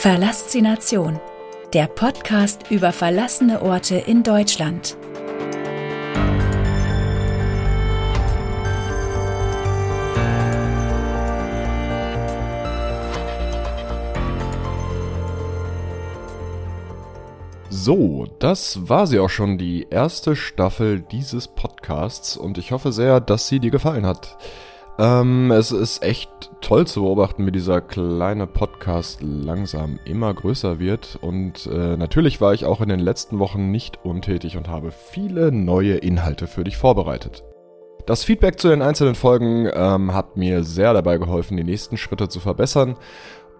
Verlassination, der Podcast über verlassene Orte in Deutschland. So, das war sie auch schon, die erste Staffel dieses Podcasts und ich hoffe sehr, dass sie dir gefallen hat. Ähm, es ist echt toll zu beobachten, wie dieser kleine Podcast langsam immer größer wird. Und äh, natürlich war ich auch in den letzten Wochen nicht untätig und habe viele neue Inhalte für dich vorbereitet. Das Feedback zu den einzelnen Folgen ähm, hat mir sehr dabei geholfen, die nächsten Schritte zu verbessern.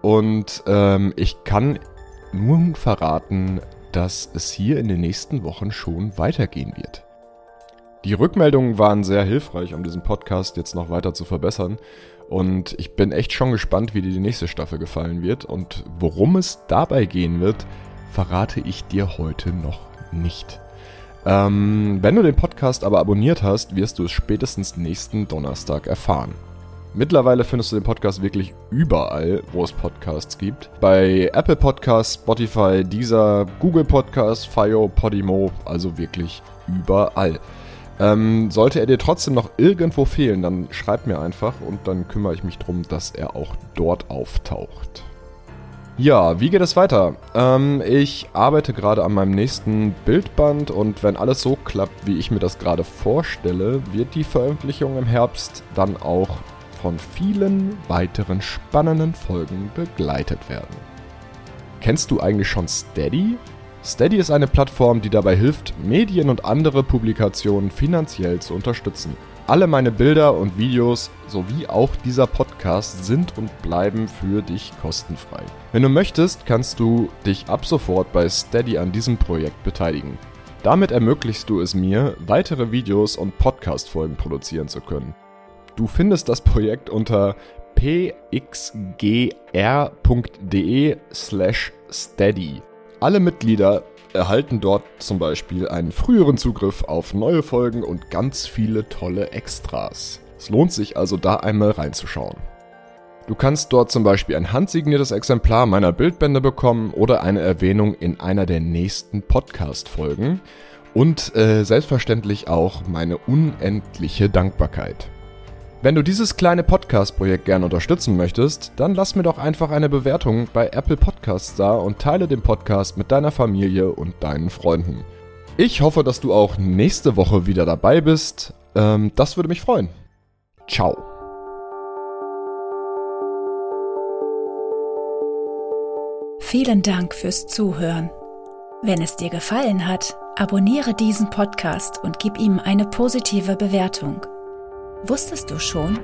Und ähm, ich kann nun verraten, dass es hier in den nächsten Wochen schon weitergehen wird. Die Rückmeldungen waren sehr hilfreich, um diesen Podcast jetzt noch weiter zu verbessern. Und ich bin echt schon gespannt, wie dir die nächste Staffel gefallen wird. Und worum es dabei gehen wird, verrate ich dir heute noch nicht. Ähm, wenn du den Podcast aber abonniert hast, wirst du es spätestens nächsten Donnerstag erfahren. Mittlerweile findest du den Podcast wirklich überall, wo es Podcasts gibt. Bei Apple Podcasts, Spotify, Deezer, Google Podcasts, Fio, Podimo, also wirklich überall. Ähm, sollte er dir trotzdem noch irgendwo fehlen, dann schreib mir einfach und dann kümmere ich mich darum, dass er auch dort auftaucht. Ja, wie geht es weiter? Ähm, ich arbeite gerade an meinem nächsten Bildband und wenn alles so klappt, wie ich mir das gerade vorstelle, wird die Veröffentlichung im Herbst dann auch von vielen weiteren spannenden Folgen begleitet werden. Kennst du eigentlich schon Steady? Steady ist eine Plattform, die dabei hilft, Medien und andere Publikationen finanziell zu unterstützen. Alle meine Bilder und Videos sowie auch dieser Podcast sind und bleiben für dich kostenfrei. Wenn du möchtest, kannst du dich ab sofort bei Steady an diesem Projekt beteiligen. Damit ermöglichst du es mir, weitere Videos und Podcast-Folgen produzieren zu können. Du findest das Projekt unter pxgr.de slash steady. Alle Mitglieder erhalten dort zum Beispiel einen früheren Zugriff auf neue Folgen und ganz viele tolle Extras. Es lohnt sich also da einmal reinzuschauen. Du kannst dort zum Beispiel ein handsigniertes Exemplar meiner Bildbände bekommen oder eine Erwähnung in einer der nächsten Podcast-Folgen und äh, selbstverständlich auch meine unendliche Dankbarkeit. Wenn du dieses kleine Podcast-Projekt gerne unterstützen möchtest, dann lass mir doch einfach eine Bewertung bei Apple Podcasts da und teile den Podcast mit deiner Familie und deinen Freunden. Ich hoffe, dass du auch nächste Woche wieder dabei bist. Ähm, das würde mich freuen. Ciao. Vielen Dank fürs Zuhören. Wenn es dir gefallen hat, abonniere diesen Podcast und gib ihm eine positive Bewertung. Wusstest du schon?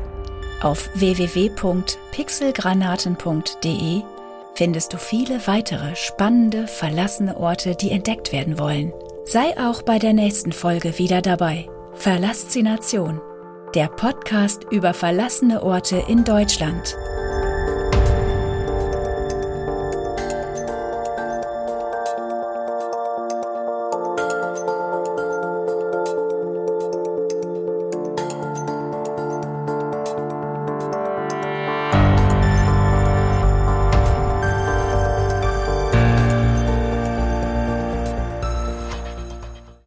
Auf www.pixelgranaten.de findest du viele weitere spannende, verlassene Orte, die entdeckt werden wollen. Sei auch bei der nächsten Folge wieder dabei. Verlassination, der Podcast über verlassene Orte in Deutschland.